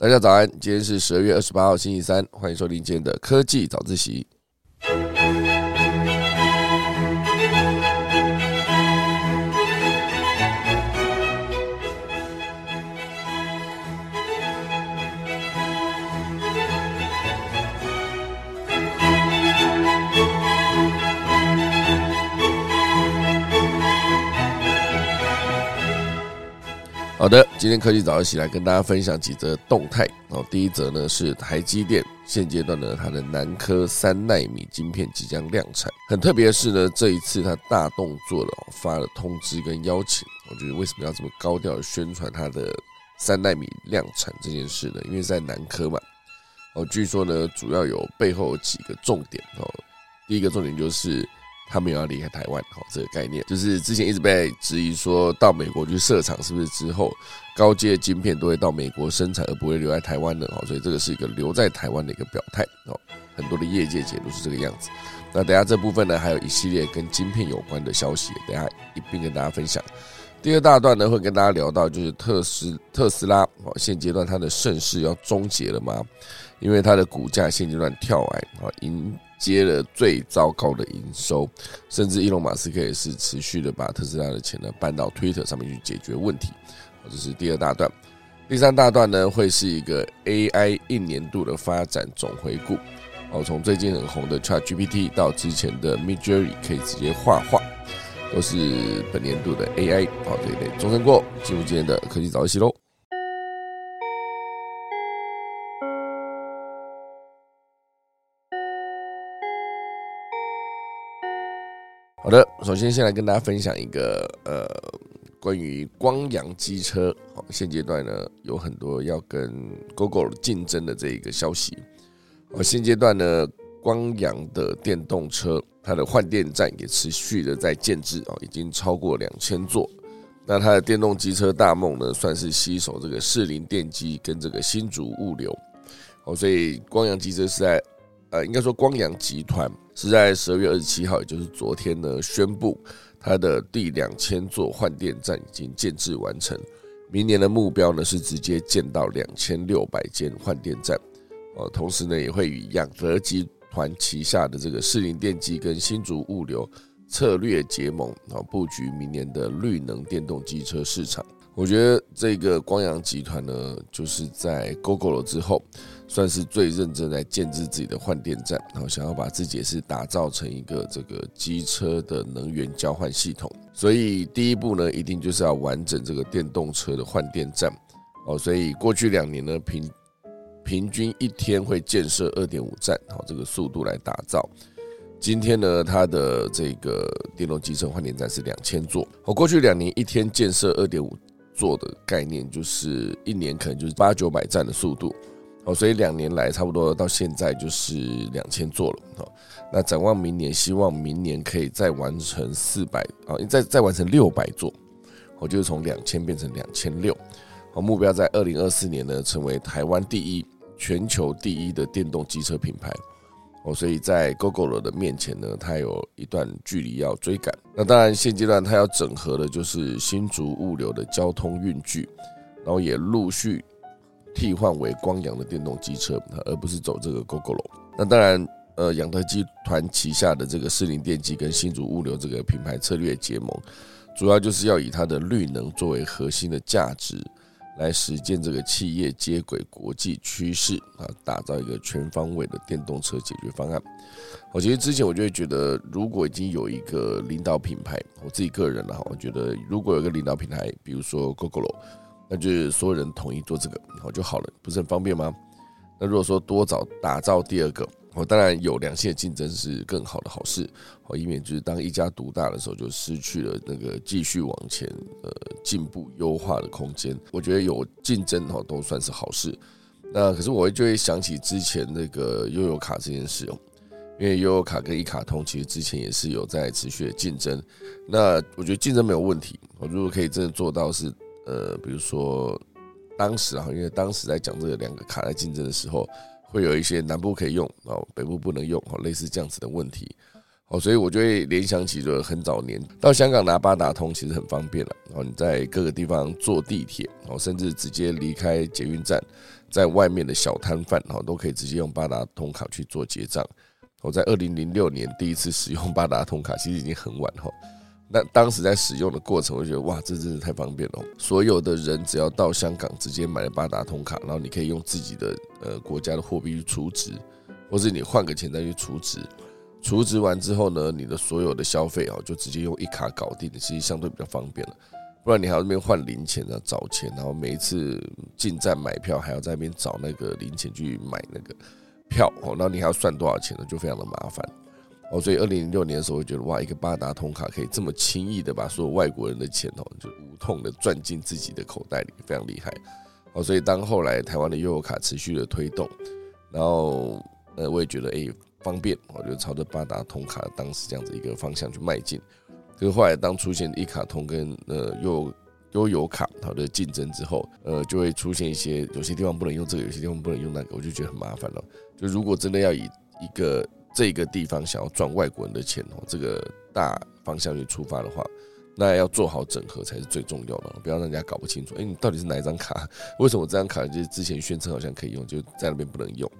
大家早安，今天是十二月二十八号，星期三，欢迎收听今天的科技早自习。好的，今天科技早一起来跟大家分享几则动态哦。第一则呢是台积电现阶段呢它的南科三纳米晶片即将量产，很特别的是呢这一次它大动作的发了通知跟邀请。我觉得为什么要这么高调宣传它的三纳米量产这件事呢？因为在南科嘛，哦，据说呢主要有背后几个重点哦。第一个重点就是。他们要离开台湾，好，这个概念就是之前一直被质疑说到美国去设厂，是不是之后高阶晶片都会到美国生产，而不会留在台湾的？好，所以这个是一个留在台湾的一个表态哦。很多的业界解读是这个样子。那等下这部分呢，还有一系列跟晶片有关的消息，等下一并跟大家分享。第二大段呢，会跟大家聊到就是特斯特斯拉哦，现阶段它的盛世要终结了吗？因为它的股价现阶段跳崖啊，因。接了最糟糕的营收，甚至伊隆马斯克也是持续的把特斯拉的钱呢搬到 Twitter 上面去解决问题。这是第二大段，第三大段呢会是一个 AI 一年度的发展总回顾。哦，从最近很红的 ChatGPT 到之前的 Midjourney 可以直接画画，都是本年度的 AI 哦这一类。钟声过，进入今天的科技早一期喽。好的，首先先来跟大家分享一个呃，关于光阳机车，好，现阶段呢有很多要跟 Google 竞争的这一个消息。哦，现阶段呢，光阳的电动车它的换电站也持续的在建制哦，已经超过两千座。那它的电动机车大梦呢，算是携手这个士林电机跟这个新竹物流。哦，所以光阳机车是在。呃，应该说光阳集团是在十二月二十七号，也就是昨天呢，宣布它的第两千座换电站已经建制完成。明年的目标呢是直接建到两千六百间换电站。哦，同时呢也会与养德集团旗下的这个士林电机跟新竹物流策略结盟，啊，布局明年的绿能电动机车市场。我觉得这个光阳集团呢，就是在 GoGo 了之后。算是最认真在建制自己的换电站，然后想要把自己也是打造成一个这个机车的能源交换系统。所以第一步呢，一定就是要完整这个电动车的换电站。哦，所以过去两年呢，平平均一天会建设二点五站，好，这个速度来打造。今天呢，它的这个电动机车换电站是两千座。我过去两年一天建设二点五座的概念，就是一年可能就是八九百站的速度。哦，所以两年来差不多到现在就是两千座了。哦，那展望明年，希望明年可以再完成四百啊，再再完成六百座。我就是从两千变成两千六。好，目标在二零二四年呢，成为台湾第一、全球第一的电动机车品牌。哦，所以在 GoGo 的面前呢，它有一段距离要追赶。那当然，现阶段它要整合的就是新竹物流的交通运具，然后也陆续。替换为光阳的电动机车，而不是走这个 GoGo 龙。那当然，呃，养德集团旗下的这个士林电机跟新竹物流这个品牌策略结盟，主要就是要以它的绿能作为核心的价值，来实践这个企业接轨国际趋势啊，打造一个全方位的电动车解决方案。我其实之前我就会觉得，如果已经有一个领导品牌，我自己个人哈，我觉得如果有一个领导品牌，比如说 GoGo 龙。那就是所有人统一做这个，好就好了，不是很方便吗？那如果说多找打造第二个，我当然有良性的竞争是更好的好事，好以免就是当一家独大的时候就失去了那个继续往前呃进步优化的空间。我觉得有竞争哈都算是好事。那可是我就会想起之前那个悠游卡这件事哦，因为悠游卡跟一卡通其实之前也是有在持续的竞争。那我觉得竞争没有问题，我如果可以真的做到是。呃，比如说当时啊，因为当时在讲这个两个卡在竞争的时候，会有一些南部可以用哦，北部不能用哦，类似这样子的问题哦，所以我就会联想起就很早年到香港拿八达通其实很方便了，然后你在各个地方坐地铁哦，甚至直接离开捷运站，在外面的小摊贩哈都可以直接用八达通卡去做结账。我在二零零六年第一次使用八达通卡，其实已经很晚哈。那当时在使用的过程，我觉得哇，这真是太方便了。所有的人只要到香港直接买了八达通卡，然后你可以用自己的呃国家的货币去储值，或是你换个钱再去储值。储值完之后呢，你的所有的消费啊，就直接用一卡搞定，其实相对比较方便了。不然你还要那边换零钱啊，找钱，然后每一次进站买票还要在那边找那个零钱去买那个票哦，然后你还要算多少钱呢，就非常的麻烦。哦，所以二零零六年的时候，我觉得哇，一个八达通卡可以这么轻易的把所有外国人的钱哦，就无痛的赚进自己的口袋里，非常厉害。哦，所以当后来台湾的悠游卡持续的推动，然后呃，我也觉得哎方便，我就朝着八达通卡当时这样子一个方向去迈进。可是后来当出现一卡通跟呃悠悠游卡它的竞争之后，呃，就会出现一些有些地方不能用这个，有些地方不能用那个，我就觉得很麻烦了。就如果真的要以一个这个地方想要赚外国人的钱哦，这个大方向去出发的话，那要做好整合才是最重要的，不要让人家搞不清楚。哎，你到底是哪一张卡？为什么这张卡就是之前宣称好像可以用，就在那边不能用？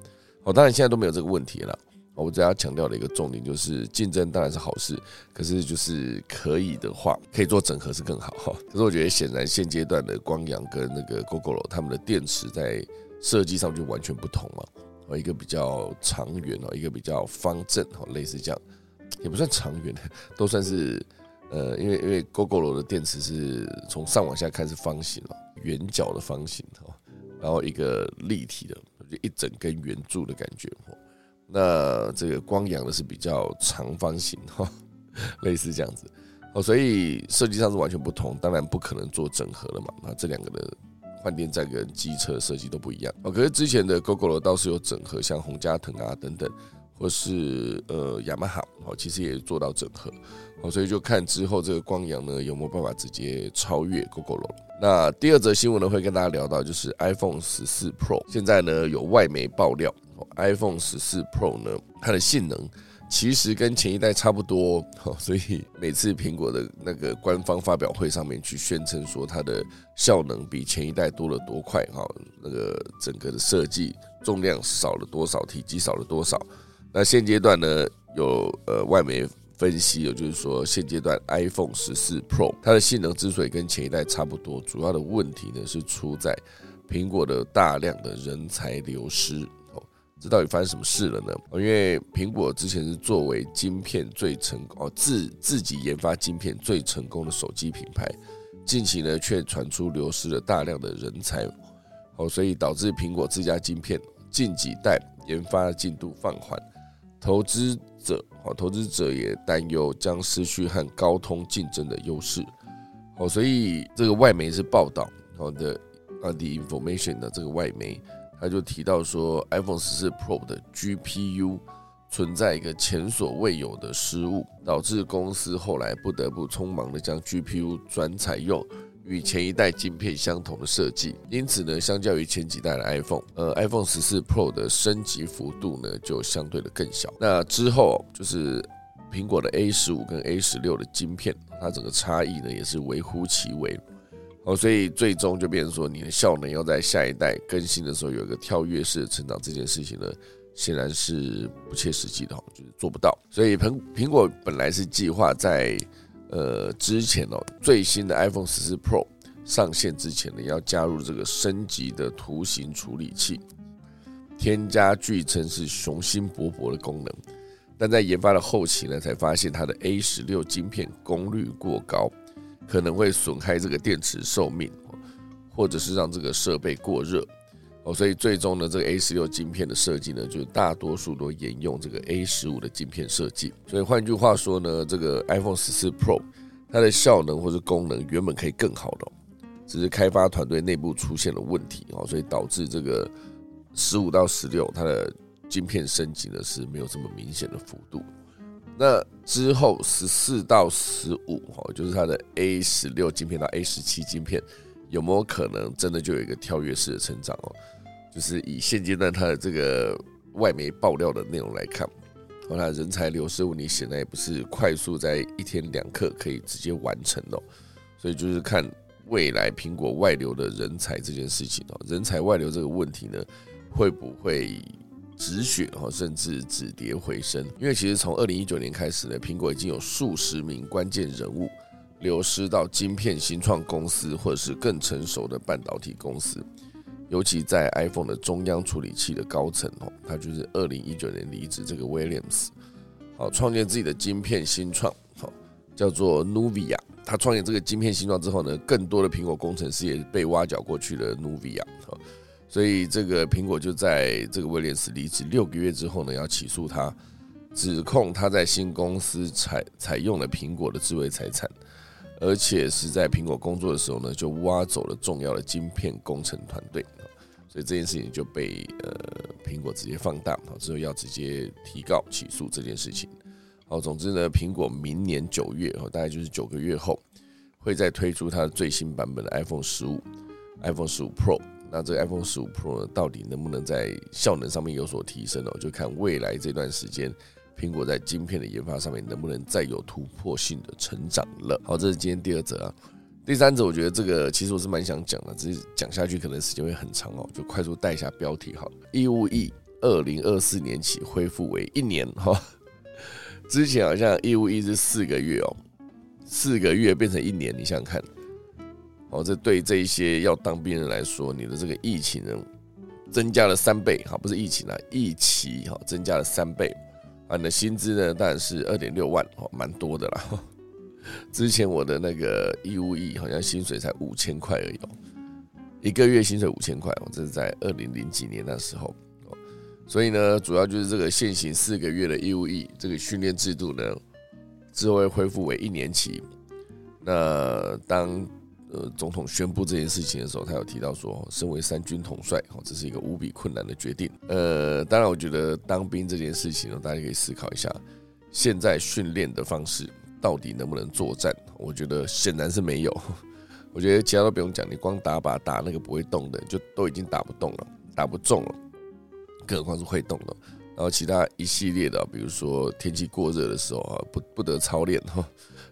哦，当然现在都没有这个问题了。我只要强调的一个重点就是竞争当然是好事，可是就是可以的话，可以做整合是更好哈。可是我觉得显然现阶段的光阳跟那个 GoGo 他们的电池在设计上就完全不同了嘛。一个比较长远哦，一个比较方正哦，类似这样，也不算长远的，都算是呃，因为因为 GoGo 的电池是从上往下看是方形哦，圆角的方形哦，然后一个立体的，就一整根圆柱的感觉哦。那这个光阳的是比较长方形哈，类似这样子哦，所以设计上是完全不同，当然不可能做整合了嘛。那这两个的。换电站跟机车设计都不一样哦，可是之前的 GoGo 倒是有整合，像红加藤啊等等，或是呃雅马哈哦，其实也做到整合哦，所以就看之后这个光阳呢有没有办法直接超越 GoGo 那第二则新闻呢会跟大家聊到，就是 iPhone 十四 Pro 现在呢有外媒爆料，iPhone 十四 Pro 呢它的性能。其实跟前一代差不多，所以每次苹果的那个官方发表会上面去宣称说它的效能比前一代多了多快，哈，那个整个的设计重量少了多少，体积少了多少。那现阶段呢，有呃外媒分析，也就是说现阶段 iPhone 十四 Pro 它的性能之所以跟前一代差不多，主要的问题呢是出在苹果的大量的人才流失。这到底发生什么事了呢？因为苹果之前是作为晶片最成功哦自自己研发晶片最成功的手机品牌，近期呢却传出流失了大量的人才，哦，所以导致苹果自家晶片近几代研发进度放缓，投资者哦投资者也担忧将失去和高通竞争的优势，哦，所以这个外媒是报道哦的啊，The Information 的这个外媒。他就提到说，iPhone 十四 Pro 的 GPU 存在一个前所未有的失误，导致公司后来不得不匆忙的将 GPU 转采用与前一代晶片相同的设计。因此呢，相较于前几代的 iPhone，呃，iPhone 十四 Pro 的升级幅度呢就相对的更小。那之后就是苹果的 A 十五跟 A 十六的晶片，它整个差异呢也是微乎其微。所以最终就变成说，你的效能要在下一代更新的时候有一个跳跃式的成长，这件事情呢，显然是不切实际的，就是做不到。所以苹苹果本来是计划在呃之前哦，最新的 iPhone 十四 Pro 上线之前呢，要加入这个升级的图形处理器，添加据称是雄心勃勃的功能，但在研发的后期呢，才发现它的 A 十六晶片功率过高。可能会损害这个电池寿命，或者是让这个设备过热哦，所以最终呢，这个 A 十六晶片的设计呢，就大多数都沿用这个 A 十五的晶片设计。所以换句话说呢，这个 iPhone 十四 Pro 它的效能或者功能原本可以更好的，只是开发团队内部出现了问题哦，所以导致这个十五到十六它的晶片升级呢是没有这么明显的幅度。那之后十四到十五哈，就是它的 A 十六晶片到 A 十七晶片，有没有可能真的就有一个跳跃式的成长哦？就是以现阶段它的这个外媒爆料的内容来看，哦，它人才流失问题显然也不是快速在一天两刻可以直接完成的，所以就是看未来苹果外流的人才这件事情哦，人才外流这个问题呢，会不会止血哦，甚至止跌回升？因为其实从二零一九年开始呢，苹果已经有数十名关键人物流失到晶片新创公司或者是更成熟的半导体公司，尤其在 iPhone 的中央处理器的高层哦，他就是二零一九年离职这个 Williams，好，创建自己的晶片新创，好，叫做 Nuvia。他创建这个晶片新创之后呢，更多的苹果工程师也被挖角过去了 Nuvia，所以这个苹果就在这个威廉斯离职六个月之后呢，要起诉他，指控他在新公司采采用了苹果的智慧财产，而且是在苹果工作的时候呢，就挖走了重要的晶片工程团队，所以这件事情就被呃苹果直接放大，之后要直接提告起诉这件事情。好，总之呢，苹果明年九月哦，大概就是九个月后，会再推出它的最新版本的 iPhone 十五、iPhone 十五 Pro。那这个 iPhone 十五 Pro 呢，到底能不能在效能上面有所提升哦？就看未来这段时间，苹果在晶片的研发上面能不能再有突破性的成长了。好，这是今天第二则啊。第三则，我觉得这个其实我是蛮想讲的，只是讲下去可能时间会很长哦，就快速带一下标题好了。义务役二零二四年起恢复为一年哈。之前好像义务役是四个月哦，四个月变成一年，你想想看，哦，这对这一些要当兵人来说，你的这个疫情呢增加了三倍，哈，不是疫情啊，疫期哈增加了三倍，啊，你的薪资呢当然是二点六万，哦，蛮多的啦。之前我的那个义务役好像薪水才五千块而已，一个月薪水五千块，哦，这是在二零零几年那时候。所以呢，主要就是这个现行四个月的义务役这个训练制度呢，之后会恢复为一年期。那当呃总统宣布这件事情的时候，他有提到说，身为三军统帅，哦，这是一个无比困难的决定。呃，当然，我觉得当兵这件事情呢，大家可以思考一下，现在训练的方式到底能不能作战？我觉得显然是没有。我觉得其他都不用讲，你光打靶打那个不会动的，就都已经打不动了，打不中了。更何况是会动的，然后其他一系列的，比如说天气过热的时候啊，不不得操练哈，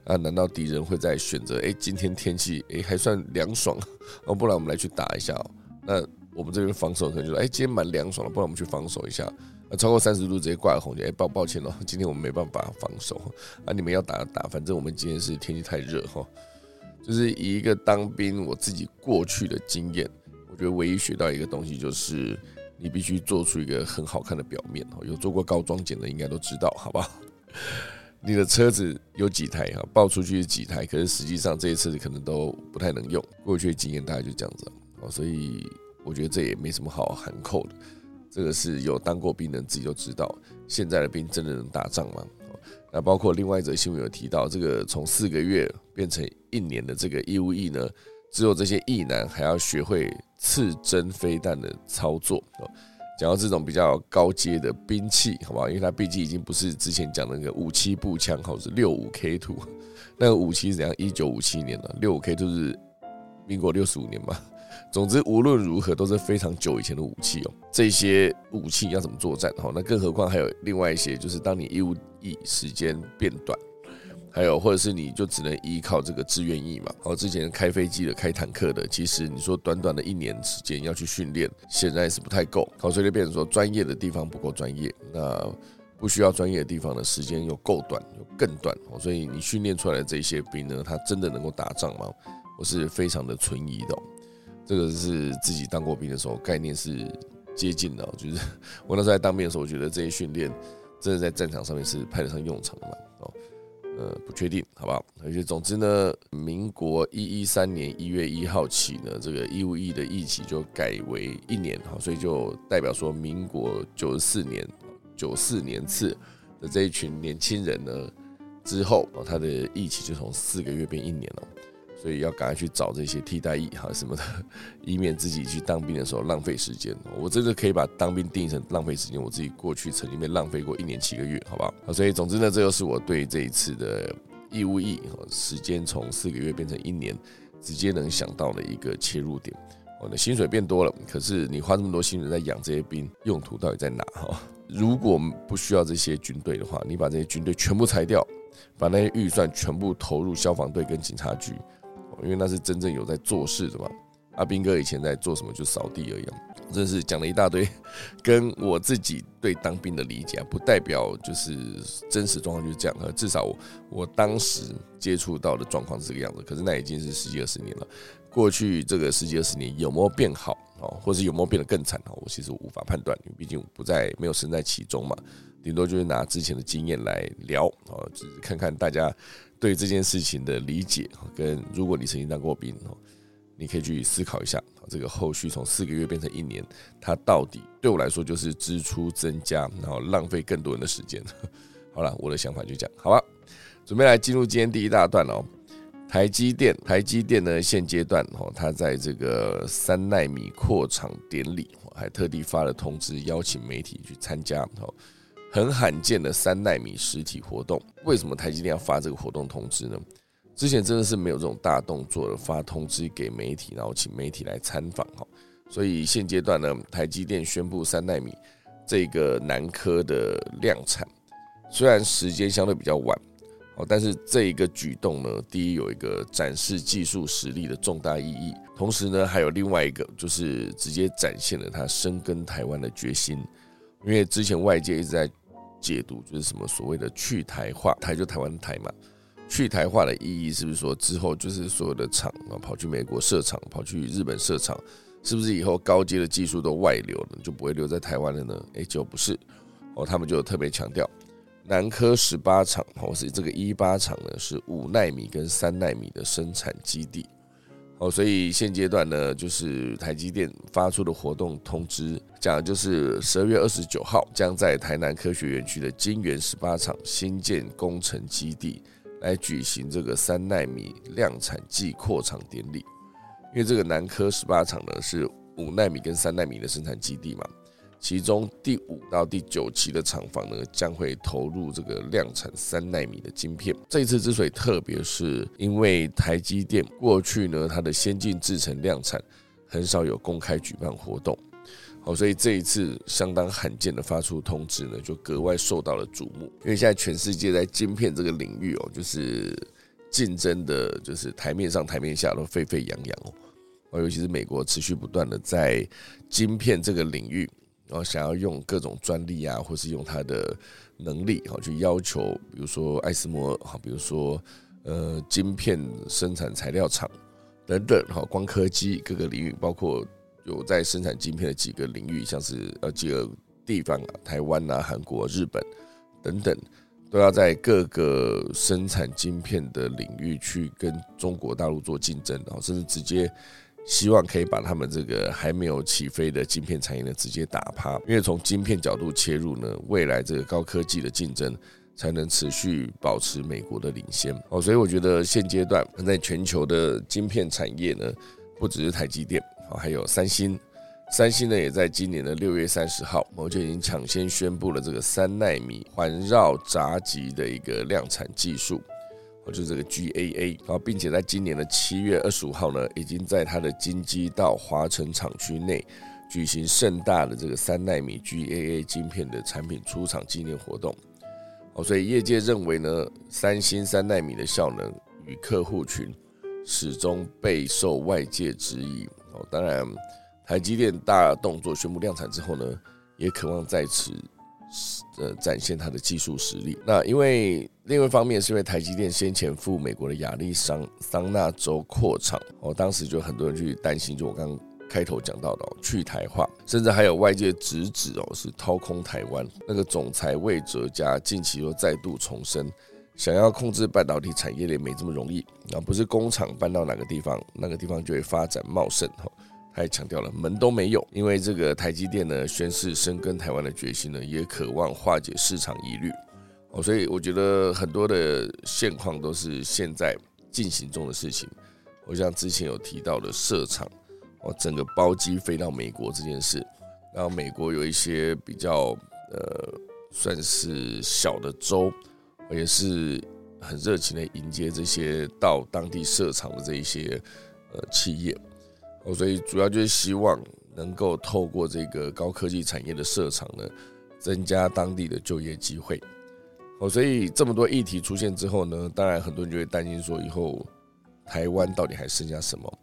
那，难道敌人会在选择？哎，今天天气哎还算凉爽，哦，不然我们来去打一下哦。那我们这边防守可能就说，哎，今天蛮凉爽的，不然我们去防守一下。那超过三十度直接挂红旗，哎，抱抱歉哦，今天我们没办法防守啊，你们要打打，反正我们今天是天气太热哈。就是以一个当兵我自己过去的经验，我觉得唯一学到一个东西就是。你必须做出一个很好看的表面哦，有做过高装检的应该都知道，好不好？你的车子有几台哈，报出去是几台，可是实际上这一次可能都不太能用。过去的经验大概就这样子哦，所以我觉得这也没什么好含扣的。这个是有当过兵的人自己都知道，现在的兵真的能打仗吗？那包括另外一则新闻有提到，这个从四个月变成一年的这个义务役呢？只有这些役男还要学会刺针飞弹的操作哦。讲到这种比较高阶的兵器，好不好？因为它毕竟已经不是之前讲的那个五七步枪，或是六五 K two 那个武器是怎样？一九五七年的六五 K two 是民国六十五年嘛。总之，无论如何都是非常久以前的武器哦。这些武器要怎么作战？哈，那更何况还有另外一些，就是当你义务役时间变短。还有，或者是你就只能依靠这个志愿役嘛？哦，之前开飞机的、开坦克的，其实你说短短的一年时间要去训练，显然是不太够。好，所以就变成说专业的地方不够专业，那不需要专业的地方的时间又够短，又更短。哦，所以你训练出来的这些兵呢，他真的能够打仗吗？我是非常的存疑的。这个是自己当过兵的时候概念是接近的，就是 我那时候在当兵的时候，我觉得这些训练真的在战场上面是派得上用场的嘛。呃，不确定，好不好？而且总之呢，民国一一三年一月一号起呢，这个义务役的役期就改为一年，哈，所以就代表说，民国九十四年九四年次的这一群年轻人呢，之后他的役期就从四个月变一年了。所以要赶快去找这些替代役哈什么的，以免自己去当兵的时候浪费时间。我真的可以把当兵定义成浪费时间，我自己过去曾经被浪费过一年七个月，好不好？所以总之呢，这就是我对这一次的义务役时间从四个月变成一年，直接能想到的一个切入点。我的薪水变多了，可是你花这么多薪水在养这些兵，用途到底在哪？哈，如果不需要这些军队的话，你把这些军队全部裁掉，把那些预算全部投入消防队跟警察局。因为那是真正有在做事的嘛。阿斌哥以前在做什么？就扫地而已。真是讲了一大堆，跟我自己对当兵的理解，啊不代表就是真实状况就是这样。至少我当时接触到的状况是这个样子。可是那已经是十几二十年了，过去这个十几二十年有没有变好哦，或是有没有变得更惨哦？我其实无法判断，毕竟不在没有身在其中嘛。顶多就是拿之前的经验来聊哦，只是看看大家对这件事情的理解，跟如果你曾经当过兵哦。你可以去思考一下，这个后续从四个月变成一年，它到底对我来说就是支出增加，然后浪费更多人的时间。好了，我的想法就讲，好吧，准备来进入今天第一大段哦。台积电，台积电呢，现阶段哦，它在这个三纳米扩厂典礼，还特地发了通知，邀请媒体去参加，哦，很罕见的三纳米实体活动。为什么台积电要发这个活动通知呢？之前真的是没有这种大动作的发通知给媒体，然后请媒体来参访哈。所以现阶段呢，台积电宣布三纳米这个南科的量产，虽然时间相对比较晚哦，但是这一个举动呢，第一有一个展示技术实力的重大意义，同时呢，还有另外一个就是直接展现了他深耕台湾的决心。因为之前外界一直在解读，就是什么所谓的去台化，台就台湾台嘛。去台化的意义是不是说之后就是所有的厂啊跑去美国设厂，跑去日本设厂，是不是以后高阶的技术都外流了，就不会留在台湾了呢？诶，就不是哦，他们就特别强调，南科十八厂或是这个一八厂呢是五纳米跟三纳米的生产基地哦，所以现阶段呢就是台积电发出的活动通知，讲的就是十二月二十九号将在台南科学园区的金源十八厂新建工程基地。来举行这个三纳米量产季扩厂典礼，因为这个南科十八厂呢是五纳米跟三纳米的生产基地嘛，其中第五到第九期的厂房呢将会投入这个量产三纳米的晶片。这一次之所以特别，是因为台积电过去呢它的先进制程量产很少有公开举办活动。哦，所以这一次相当罕见的发出通知呢，就格外受到了瞩目。因为现在全世界在晶片这个领域哦，就是竞争的，就是台面上台面下都沸沸扬扬哦。哦，尤其是美国持续不断的在晶片这个领域，然后想要用各种专利啊，或是用它的能力哈，去要求，比如说爱斯摩哈，比如说呃晶片生产材料厂等等哈，光刻机各个领域，包括。有在生产晶片的几个领域，像是呃几个地方啊，台湾啊、韩国、日本等等，都要在各个生产晶片的领域去跟中国大陆做竞争，然后甚至直接希望可以把他们这个还没有起飞的晶片产业呢直接打趴。因为从晶片角度切入呢，未来这个高科技的竞争才能持续保持美国的领先哦。所以我觉得现阶段在全球的晶片产业呢，不只是台积电。哦，还有三星，三星呢也在今年的六月三十号，我就已经抢先宣布了这个三纳米环绕闸极的一个量产技术，就是这个 GAA，然后并且在今年的七月二十五号呢，已经在它的金鸡道华城厂区内举行盛大的这个三纳米 GAA 晶片的产品出厂纪念活动。哦，所以业界认为呢，三星三纳米的效能与客户群始终备受外界质疑。哦当然，台积电大动作宣布量产之后呢，也渴望在此呃展现它的技术实力。那因为另外一方面是因为台积电先前赴美国的亚利桑桑那州扩厂，哦，当时就很多人去担心，就我刚开头讲到的去台化，甚至还有外界直指哦是掏空台湾。那个总裁魏哲家近期又再度重申，想要控制半导体产业链没这么容易，啊，不是工厂搬到哪个地方，那个地方就会发展茂盛哈。他也强调了门都没有，因为这个台积电呢宣示深耕台湾的决心呢，也渴望化解市场疑虑哦。所以我觉得很多的现况都是现在进行中的事情。我像之前有提到的设厂哦，整个包机飞到美国这件事，然后美国有一些比较呃算是小的州。也是很热情的迎接这些到当地设厂的这一些呃企业，哦，所以主要就是希望能够透过这个高科技产业的设厂呢，增加当地的就业机会。哦，所以这么多议题出现之后呢，当然很多人就会担心说，以后台湾到底还剩下什么？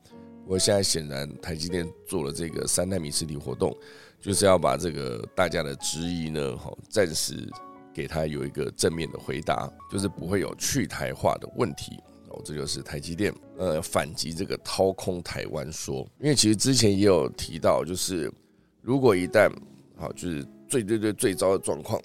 我现在显然台积电做了这个三纳米实体活动，就是要把这个大家的质疑呢，哈，暂时给他有一个正面的回答，就是不会有去台化的问题。哦，这就是台积电呃反击这个掏空台湾说，因为其实之前也有提到，就是如果一旦好，就是最最最最糟的状况，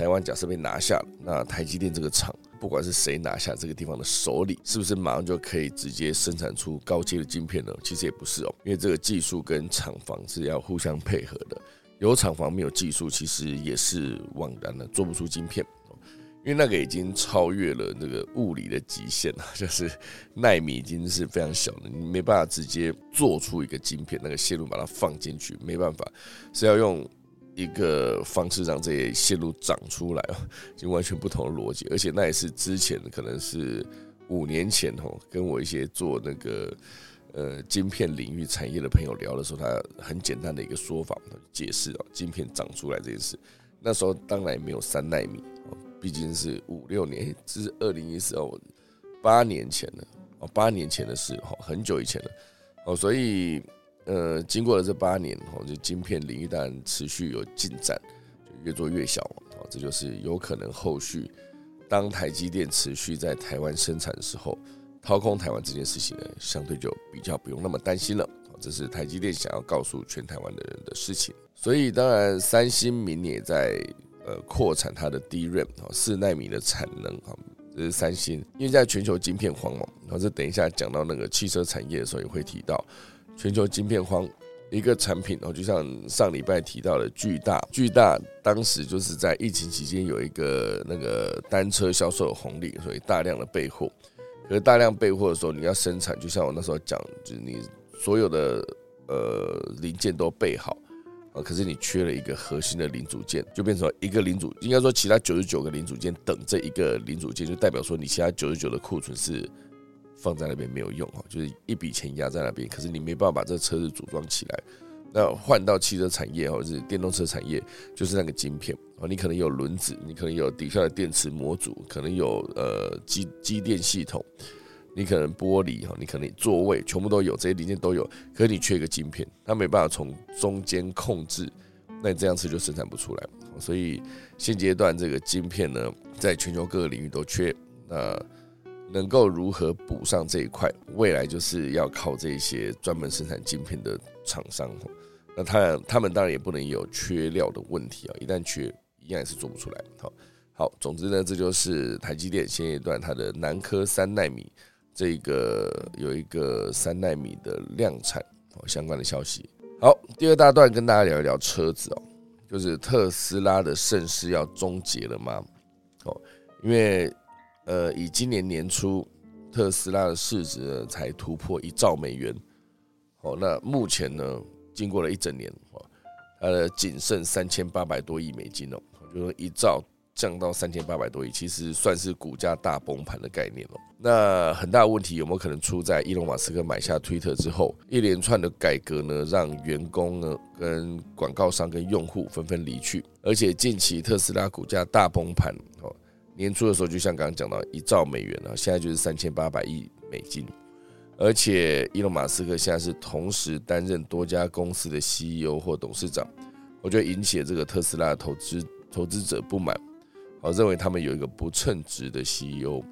台湾假设被拿下，那台积电这个厂。不管是谁拿下这个地方的手里，是不是马上就可以直接生产出高阶的晶片呢？其实也不是哦，因为这个技术跟厂房是要互相配合的。有厂房没有技术，其实也是枉然的，做不出晶片。因为那个已经超越了那个物理的极限了，就是纳米已经是非常小的，你没办法直接做出一个晶片，那个线路把它放进去，没办法，是要用。一个方式让这些线路长出来哦，就完全不同的逻辑，而且那也是之前可能是五年前哦，跟我一些做那个呃晶片领域产业的朋友聊的时候，他很简单的一个说法解释哦，晶片长出来这件事。那时候当然没有三纳米哦，毕竟是五六年，这是二零一四哦，八年前了哦，八年前的事哦，很久以前了哦，所以。呃，经过了这八年，哦，就晶片领域当然持续有进展，就越做越小，哦，这就是有可能后续当台积电持续在台湾生产的时候，掏空台湾这件事情呢，相对就比较不用那么担心了。这是台积电想要告诉全台湾的人的事情。所以，当然三星明年也在呃扩产它的 DRAM 啊四纳米的产能啊，这是三星，因为在全球晶片荒嘛，然后这等一下讲到那个汽车产业的时候也会提到。全球晶片荒一个产品哦，就像上礼拜提到的巨大，巨大当时就是在疫情期间有一个那个单车销售红利，所以大量的备货。可是大量备货的时候，你要生产，就像我那时候讲，就是你所有的呃零件都备好啊，可是你缺了一个核心的零组件，就变成一个零组，应该说其他九十九个零组件等这一个零组件，就代表说你其他九十九的库存是。放在那边没有用哈，就是一笔钱压在那边，可是你没办法把这车子组装起来。那换到汽车产业或者是电动车产业，就是那个晶片啊，你可能有轮子，你可能有底下的电池模组，可能有呃机机电系统，你可能玻璃哈，你可能座位全部都有，这些零件都有，可是你缺一个晶片，它没办法从中间控制，那你这样子就生产不出来。所以现阶段这个晶片呢，在全球各个领域都缺。那能够如何补上这一块？未来就是要靠这些专门生产晶片的厂商。那他他们当然也不能有缺料的问题啊！一旦缺，一样也是做不出来。好，好，总之呢，这就是台积电现阶段它的南科三纳米这个有一个三纳米的量产哦相关的消息。好，第二大段跟大家聊一聊车子哦，就是特斯拉的盛世要终结了吗？哦，因为。呃，以今年年初特斯拉的市值呢才突破一兆美元，哦，那目前呢，经过了一整年，哦，它的仅剩三千八百多亿美金哦，就说一兆降到三千八百多亿，其实算是股价大崩盘的概念哦。那很大问题有没有可能出在伊隆马斯克买下推特之后，一连串的改革呢，让员工呢跟广告商跟用户纷纷离去，而且近期特斯拉股价大崩盘哦。年初的时候，就像刚刚讲到一兆美元了，现在就是三千八百亿美金，而且伊隆马斯克现在是同时担任多家公司的 CEO 或董事长，我觉得引起了这个特斯拉的投资投资者不满，我认为他们有一个不称职的 CEO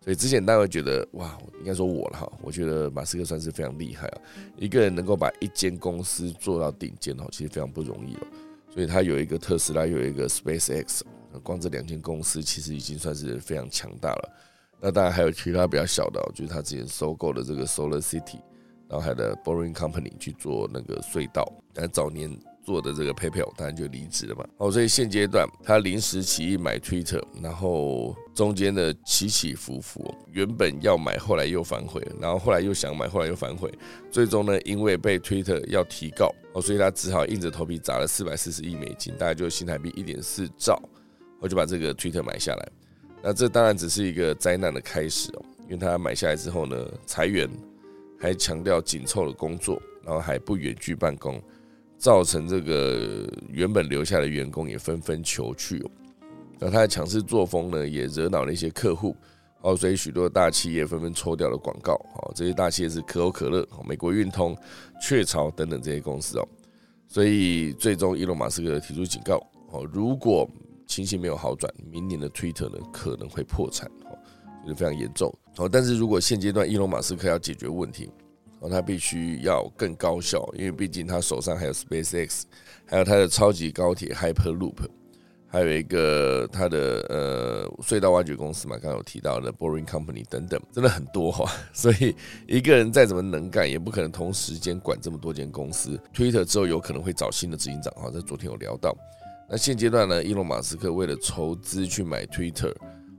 所以之前大家会觉得哇，应该说我了哈，我觉得马斯克算是非常厉害啊，一个人能够把一间公司做到顶尖哦，其实非常不容易了，所以他有一个特斯拉，有一个 SpaceX。光这两间公司其实已经算是非常强大了。那当然还有其他比较小的，就是他之前收购的这个 Solar City，然后还有 Boring Company 去做那个隧道。但早年做的这个 PayPal 当然就离职了嘛。哦，所以现阶段他临时起意买 Twitter，然后中间的起起伏伏，原本要买，后来又反悔，然后后来又想买，后来又反悔，最终呢，因为被 Twitter 要提告，哦，所以他只好硬着头皮砸了四百四十亿美金，大概就新台币一点四兆。我就把这个 Twitter 买下来，那这当然只是一个灾难的开始哦，因为他买下来之后呢，裁员，还强调紧凑的工作，然后还不远距办公，造成这个原本留下的员工也纷纷求去哦。那他的强势作风呢，也惹恼了一些客户，哦，所以许多大企业纷纷抽掉了广告，哦，这些大企业是可口可乐、美国运通、雀巢等等这些公司哦，所以最终伊隆马斯克提出警告，哦，如果情形没有好转，明年的 Twitter 呢可能会破产，哦，就是非常严重，哦，但是如果现阶段伊隆马斯克要解决问题，哦，他必须要更高效，因为毕竟他手上还有 SpaceX，还有他的超级高铁 Hyperloop。还有一个他的呃隧道挖掘公司嘛，刚刚有提到的 Boring Company 等等，真的很多哈，所以一个人再怎么能干，也不可能同时间管这么多间公司。Twitter 之后有可能会找新的执行长哈，在昨天有聊到。那现阶段呢，伊隆马斯克为了筹资去买 Twitter。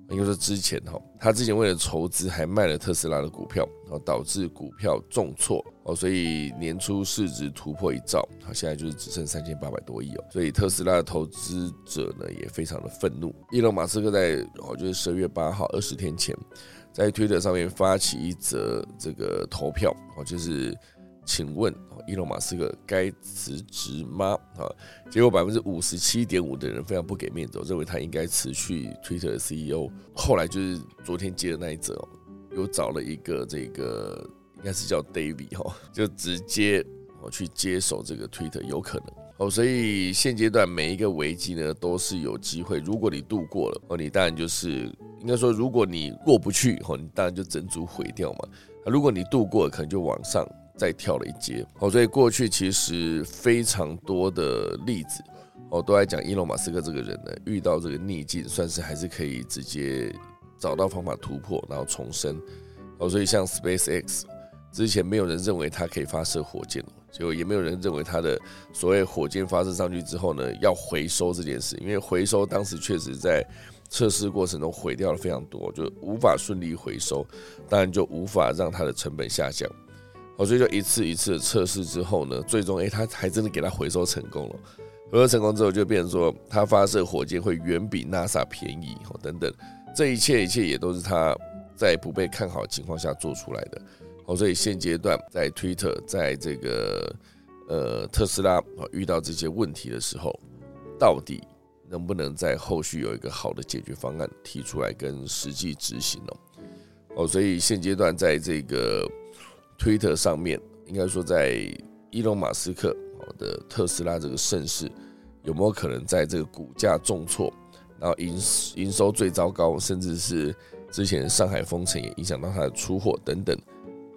应该说之前哈，他之前为了筹资还卖了特斯拉的股票，然后导致股票重挫哦，所以年初市值突破一兆，好，现在就是只剩三千八百多亿哦，所以特斯拉的投资者呢也非常的愤怒。伊隆马斯克在哦就是十二月八号二十天前，在推特上面发起一则这个投票哦，就是。请问，伊隆马斯克该辞职吗？啊，结果百分之五十七点五的人非常不给面子，认为他应该辞去 Twitter 的 CEO。后来就是昨天接的那一则，又找了一个这个应该是叫 David 哈，就直接我去接手这个 Twitter，有可能哦。所以现阶段每一个危机呢都是有机会，如果你度过了哦，你当然就是应该说，如果你过不去哦，你当然就整组毁掉嘛。如果你度过，可能就往上。再跳了一阶哦，所以过去其实非常多的例子哦，都在讲伊隆马斯克这个人呢，遇到这个逆境，算是还是可以直接找到方法突破，然后重生哦。所以像 SpaceX 之前没有人认为它可以发射火箭，结果也没有人认为它的所谓火箭发射上去之后呢，要回收这件事，因为回收当时确实在测试过程中毁掉了非常多，就无法顺利回收，当然就无法让它的成本下降。哦，所以就一次一次的测试之后呢，最终哎，他还真的给他回收成功了。回收成功之后，就变成说他发射火箭会远比 NASA 便宜哦，等等，这一切一切也都是他在不被看好的情况下做出来的。哦，所以现阶段在 Twitter，在这个呃特斯拉啊遇到这些问题的时候，到底能不能在后续有一个好的解决方案提出来跟实际执行呢？哦，所以现阶段在这个。推特上面应该说，在伊隆马斯克的特斯拉这个盛世，有没有可能在这个股价重挫，然后营营收最糟糕，甚至是之前上海封城也影响到它的出货等等，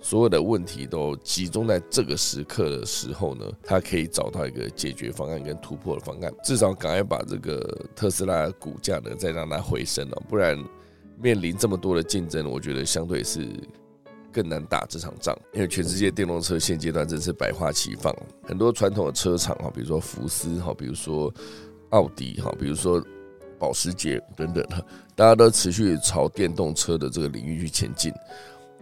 所有的问题都集中在这个时刻的时候呢？他可以找到一个解决方案跟突破的方案，至少赶快把这个特斯拉股价呢再让它回升了，不然面临这么多的竞争，我觉得相对是。更难打这场仗，因为全世界电动车现阶段真是百花齐放，很多传统的车厂哈，比如说福斯哈，比如说奥迪哈，比如说保时捷等等哈，大家都持续朝电动车的这个领域去前进。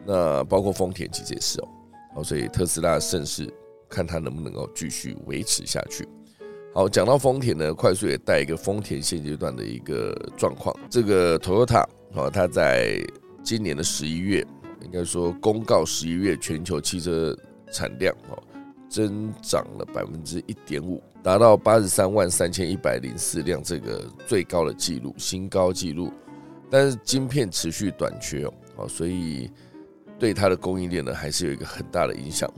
那包括丰田其实也是哦，好，所以特斯拉的盛世，看它能不能够继续维持下去。好，讲到丰田呢，快速也带一个丰田现阶段的一个状况，这个 Toyota 啊，它在今年的十一月。应该说，公告十一月全球汽车产量哦，增长了百分之一点五，达到八十三万三千一百零四辆，这个最高的记录，新高纪录。但是晶片持续短缺哦，哦，所以对它的供应链呢，还是有一个很大的影响，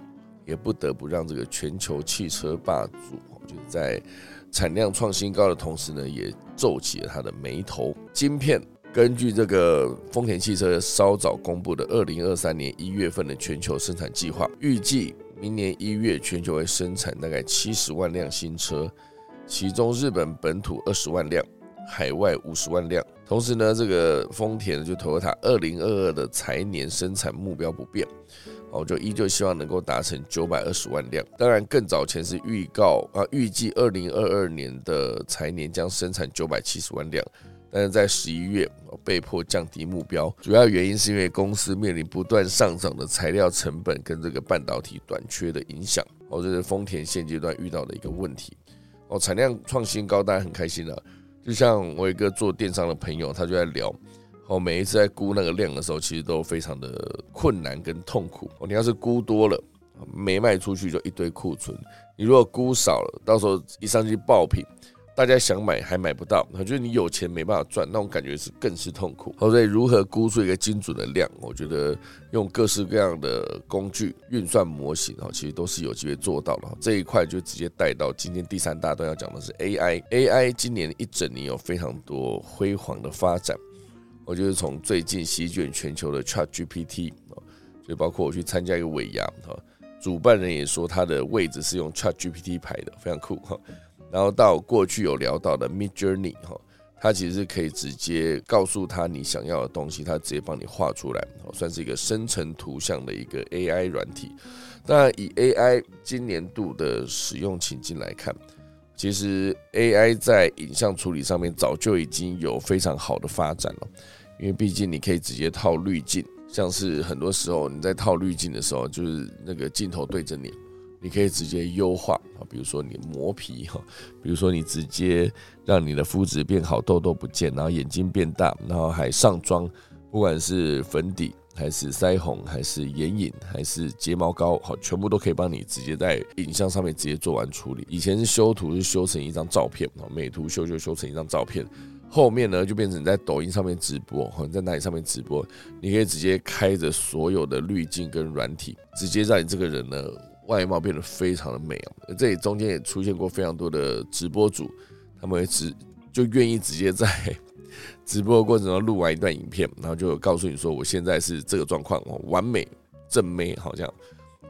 也不得不让这个全球汽车霸主，就在产量创新高的同时呢，也皱起了他的眉头。晶片。根据这个丰田汽车稍早公布的二零二三年一月份的全球生产计划，预计明年一月全球会生产大概七十万辆新车，其中日本本土二十万辆，海外五十万辆。同时呢，这个丰田就投了它二零二二的财年生产目标不变，哦，就依旧希望能够达成九百二十万辆。当然，更早前是预告啊，预计二零二二年的财年将生产九百七十万辆。但是在十一月被迫降低目标，主要原因是因为公司面临不断上涨的材料成本跟这个半导体短缺的影响。哦，这是丰田现阶段遇到的一个问题。哦，产量创新高，大家很开心了。就像我一个做电商的朋友，他就在聊，哦，每一次在估那个量的时候，其实都非常的困难跟痛苦。哦，你要是估多了，没卖出去就一堆库存；你如果估少了，到时候一上去爆品。大家想买还买不到，我觉得你有钱没办法赚，那种感觉是更是痛苦。所以如何估出一个精准的量，我觉得用各式各样的工具运算模型啊，其实都是有机会做到的。这一块就直接带到今天第三大段要讲的是 AI。AI 今年一整年有非常多辉煌的发展，我就是从最近席卷全球的 ChatGPT，就包括我去参加一个尾牙哈。主办人也说他的位置是用 Chat GPT 排的，非常酷哈。然后到过去有聊到的 Mid Journey 哈，它其实可以直接告诉他你想要的东西，它直接帮你画出来，算是一个生成图像的一个 AI 软体。当然，以 AI 今年度的使用情境来看，其实 AI 在影像处理上面早就已经有非常好的发展了，因为毕竟你可以直接套滤镜。像是很多时候你在套滤镜的时候，就是那个镜头对着你，你可以直接优化啊，比如说你磨皮哈，比如说你直接让你的肤质变好，痘痘不见，然后眼睛变大，然后还上妆，不管是粉底还是腮红还是眼影还是睫毛膏，好，全部都可以帮你直接在影像上面直接做完处理。以前是修图是修成一张照片啊，美图秀秀修成一张照片。后面呢，就变成在抖音上面直播，或在哪里上面直播，你可以直接开着所有的滤镜跟软体，直接让你这个人呢外貌变得非常的美哦。这里中间也出现过非常多的直播主，他们会直就愿意直接在 直播过程中录完一段影片，然后就告诉你说，我现在是这个状况哦，完美正妹，好像。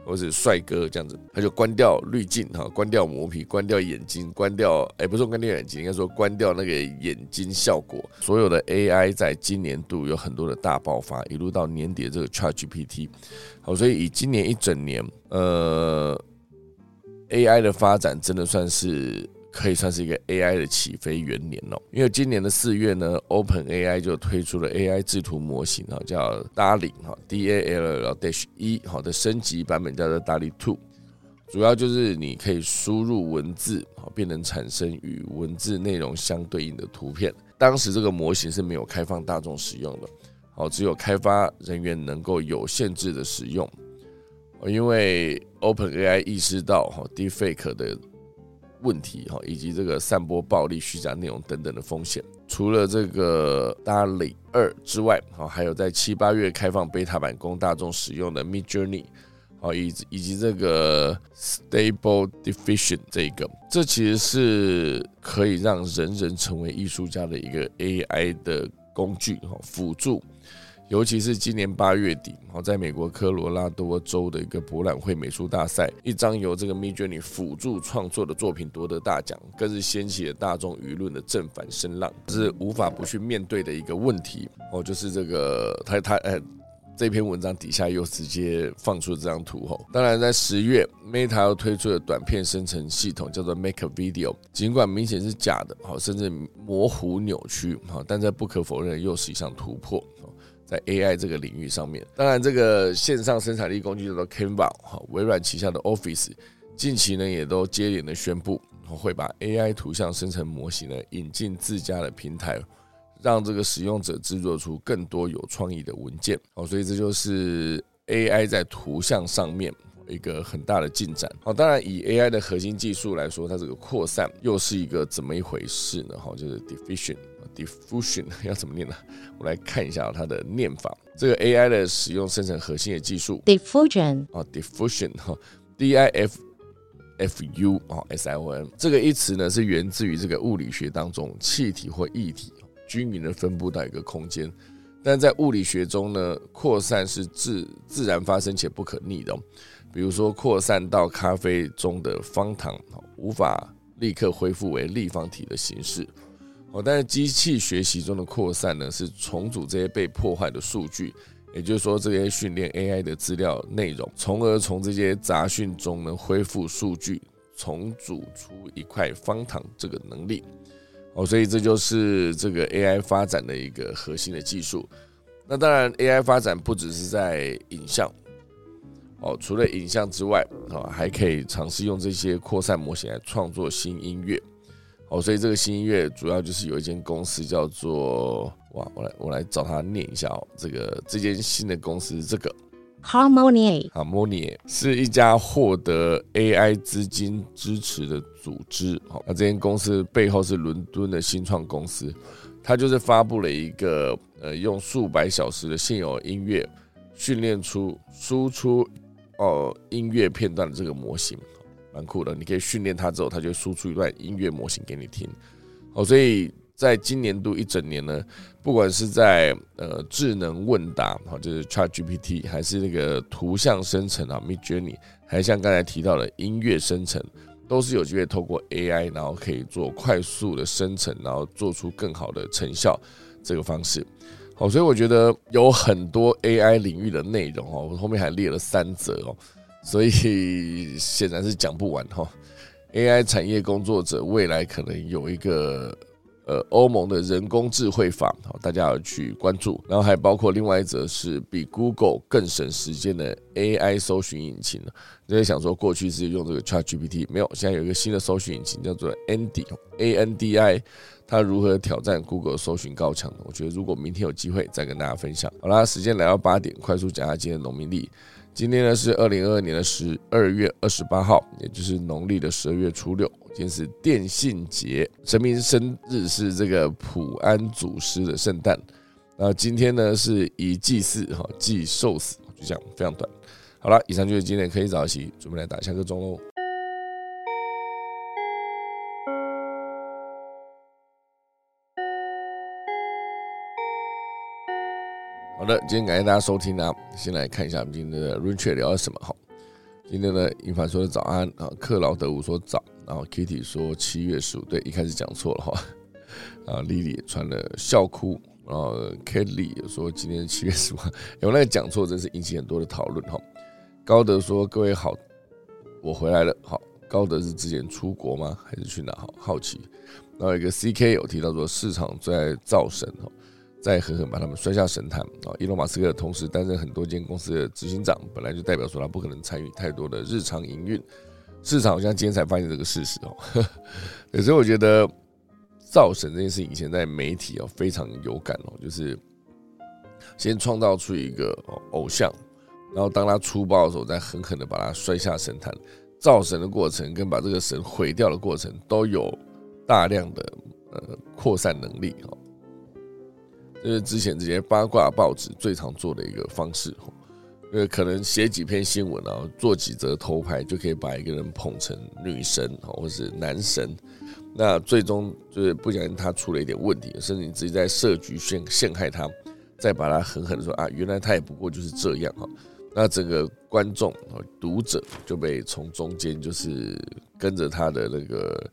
或是帅哥这样子，他就关掉滤镜哈，关掉磨皮，关掉眼睛，关掉哎，不是关掉眼睛，应该说关掉那个眼睛效果。所有的 AI 在今年度有很多的大爆发，一路到年底的这个 ChatGPT，好，所以以今年一整年，呃，AI 的发展真的算是。可以算是一个 AI 的起飞元年哦，因为今年的四月呢，Open AI 就推出了 AI 制图模型哈，叫 DALL 哈 D A L dash 一好的升级版本叫做 DALL-E Two，主要就是你可以输入文字好，便能产生与文字内容相对应的图片。当时这个模型是没有开放大众使用的，好，只有开发人员能够有限制的使用，因为 Open AI 意识到哈 Deepfake 的。问题哈，以及这个散播暴力、虚假内容等等的风险。除了这个 Dali 二之外，好，还有在七八月开放 beta 版供大众使用的 Mid Journey，好，以以及这个 Stable Diffusion 这个，这其实是可以让人人成为艺术家的一个 AI 的工具哈，辅助。尤其是今年八月底，好，在美国科罗拉多州的一个博览会美术大赛，一张由这个 Midjourney 辅助创作的作品夺得大奖，更是掀起了大众舆论的正反声浪，是无法不去面对的一个问题。哦，就是这个他他呃，这篇文章底下又直接放出了这张图。吼，当然在十月，Meta 又推出了短片生成系统，叫做 Make a Video，尽管明显是假的，好，甚至模糊扭曲，好，但在不可否认又是一项突破。在 AI 这个领域上面，当然这个线上生产力工具叫做 Canva，哈，微软旗下的 Office，近期呢也都接连的宣布，会把 AI 图像生成模型呢引进自家的平台，让这个使用者制作出更多有创意的文件。哦，所以这就是 AI 在图像上面一个很大的进展。好，当然以 AI 的核心技术来说，它这个扩散又是一个怎么一回事呢？哈，就是 Diffusion。Diffusion 要怎么念呢？我来看一下它的念法。这个 AI 的使用生成核心的技术，Diffusion 啊，Diffusion 哈，D I F F U 啊，S I O N 这个一词呢是源自于这个物理学当中气体或液体均匀的分布到一个空间，但在物理学中呢，扩散是自自然发生且不可逆的。比如说扩散到咖啡中的方糖，无法立刻恢复为立方体的形式。哦，但是机器学习中的扩散呢，是重组这些被破坏的数据，也就是说，这些训练 AI 的资料内容，从而从这些杂讯中呢恢复数据，重组出一块方糖这个能力。哦，所以这就是这个 AI 发展的一个核心的技术。那当然，AI 发展不只是在影像，哦，除了影像之外，啊，还可以尝试用这些扩散模型来创作新音乐。哦，所以这个新音乐主要就是有一间公司叫做哇，我来我来找他念一下哦，这个这间新的公司这个 Harmony Harmony 是一家获得 AI 资金支持的组织。好，那这间公司背后是伦敦的新创公司，它就是发布了一个呃，用数百小时的现有音乐训练出输出哦音乐片段的这个模型。蛮酷的，你可以训练它之后，它就输出一段音乐模型给你听。哦，所以在今年度一整年呢，不管是在呃智能问答，好就是 Chat GPT，还是那个图像生成啊 Mid Journey，还像刚才提到的音乐生成，都是有机会透过 AI，然后可以做快速的生成，然后做出更好的成效这个方式。好，所以我觉得有很多 AI 领域的内容哦，我后面还列了三则哦。所以显然是讲不完哈，AI 产业工作者未来可能有一个呃欧盟的人工智慧法，好，大家要去关注。然后还包括另外一则是比 Google 更省时间的 AI 搜寻引擎你在想说过去是用这个 ChatGPT，没有，现在有一个新的搜寻引擎叫做 Andy，A N D I，它如何挑战 Google 搜寻高墙？我觉得如果明天有机会再跟大家分享。好啦，时间来到八点，快速讲下今天的农民历。今天呢是二零二二年的十二月二十八号，也就是农历的十二月初六。今天是电信节，神明生日是这个普安祖师的圣诞。那今天呢是以祭祀哈祭寿死，就这样非常短。好了，以上就是今天可以早起，准备来打下个钟喽。的，今天感谢大家收听啊！先来看一下我们今天的 Rain 聊了什么哈。今天呢，英凡说的早安啊，克劳德伍说早，然后 Kitty 说七月十五，对，一开始讲错了哈。啊，Lily 穿了笑哭，然后 Kelly 说今天七月十五，有那个讲错，真是引起很多的讨论哈。高德说各位好，我回来了。好，高德是之前出国吗？还是去哪？好好奇。然后一个 CK 有提到说市场最爱造神哈。再狠狠把他们摔下神坛啊！伊隆马斯克同时担任很多间公司的执行长，本来就代表说他不可能参与太多的日常营运。市场好像今天才发现这个事实哦。有时候我觉得造神这件事，以前在媒体哦非常有感哦，就是先创造出一个偶像，然后当他出包的时候，再狠狠的把他摔下神坛。造神的过程跟把这个神毁掉的过程，都有大量的呃扩散能力哦。这是之前这些八卦报纸最常做的一个方式，因为可能写几篇新闻啊，做几则偷拍，就可以把一个人捧成女神哦或是男神。那最终就是不小心他出了一点问题，甚至你自己在设局陷陷害他，再把他狠狠的说啊，原来他也不过就是这样哈。那整个观众和读者就被从中间就是跟着他的那个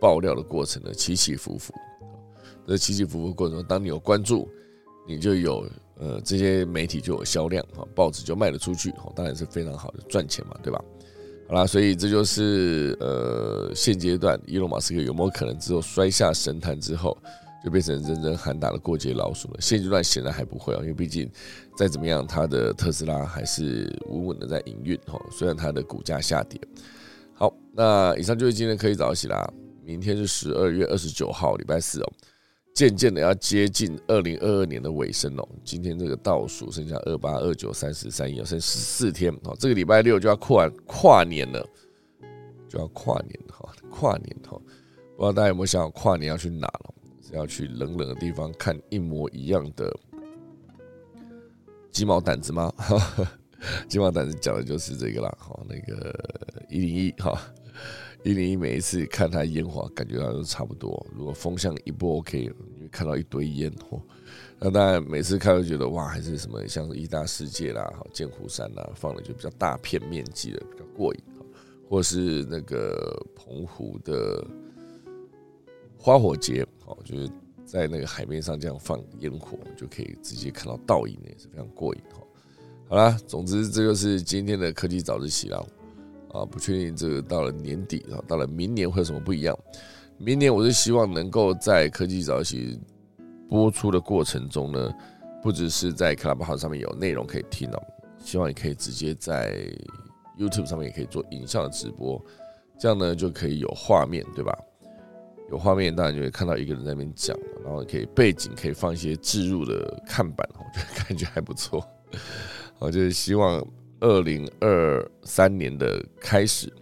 爆料的过程呢起起伏伏。在起起伏伏过程中，当你有关注，你就有呃这些媒体就有销量哈，报纸就卖得出去哈，当然是非常好的赚钱嘛，对吧？好啦，所以这就是呃现阶段伊隆马斯克有没有可能之后摔下神坛之后就变成人人喊打的过街老鼠了？现阶段显然还不会啊，因为毕竟再怎么样，他的特斯拉还是稳稳的在营运哈，虽然它的股价下跌。好，那以上就是今天可以早起啦，明天是十二月二十九号，礼拜四哦。渐渐的要接近二零二二年的尾声哦，今天这个倒数剩下二八二九三十三一，剩十四天哦，这个礼拜六就要跨跨年了，就要跨年哈，跨年哈，不知道大家有没有想跨年要去哪了？是要去冷冷的地方看一模一样的鸡毛掸子吗？鸡毛掸子讲的就是这个啦，哈，那个一零一哈。一零一每一次看它烟花，感觉到都差不多。如果风向一不 OK，你会看到一堆烟火。那当然，每次看都觉得哇，还是什么像一大世界啦、好剑湖山啦，放的就比较大片面积的，比较过瘾。或是那个澎湖的花火节，好，就是在那个海面上这样放烟火，就可以直接看到倒影，也是非常过瘾。哈，好啦，总之这就是今天的科技早自习了。啊，不确定这个到了年底啊，到了明年会有什么不一样？明年我是希望能够在科技早起播出的过程中呢，不只是在 Clubhouse 上面有内容可以听哦，希望也可以直接在 YouTube 上面也可以做影像的直播，这样呢就可以有画面，对吧？有画面，当然就会看到一个人在那边讲，然后可以背景可以放一些置入的看板，我觉得 感觉还不错。好，就是希望二零二三年的开始，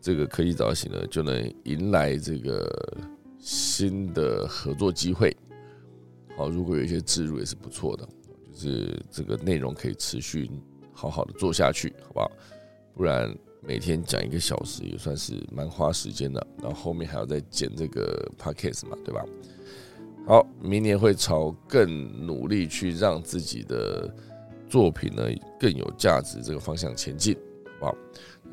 这个科技早起呢就能迎来这个新的合作机会。好，如果有一些植入也是不错的，就是这个内容可以持续好好的做下去，好不好？不然每天讲一个小时也算是蛮花时间的，然后后面还要再剪这个 podcast 嘛，对吧？好，明年会朝更努力去让自己的作品呢更有价值这个方向前进，好不好？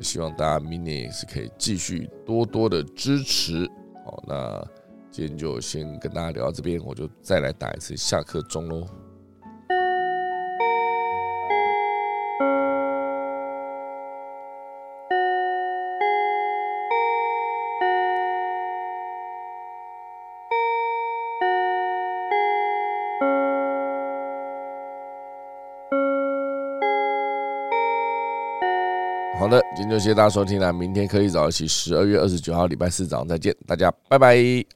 希望大家明年也是可以继续多多的支持。好，那今天就先跟大家聊到这边，我就再来打一次下课钟喽。今天就谢谢大家收听啦。明天可以早起，十二月二十九号礼拜四早上再见，大家拜拜。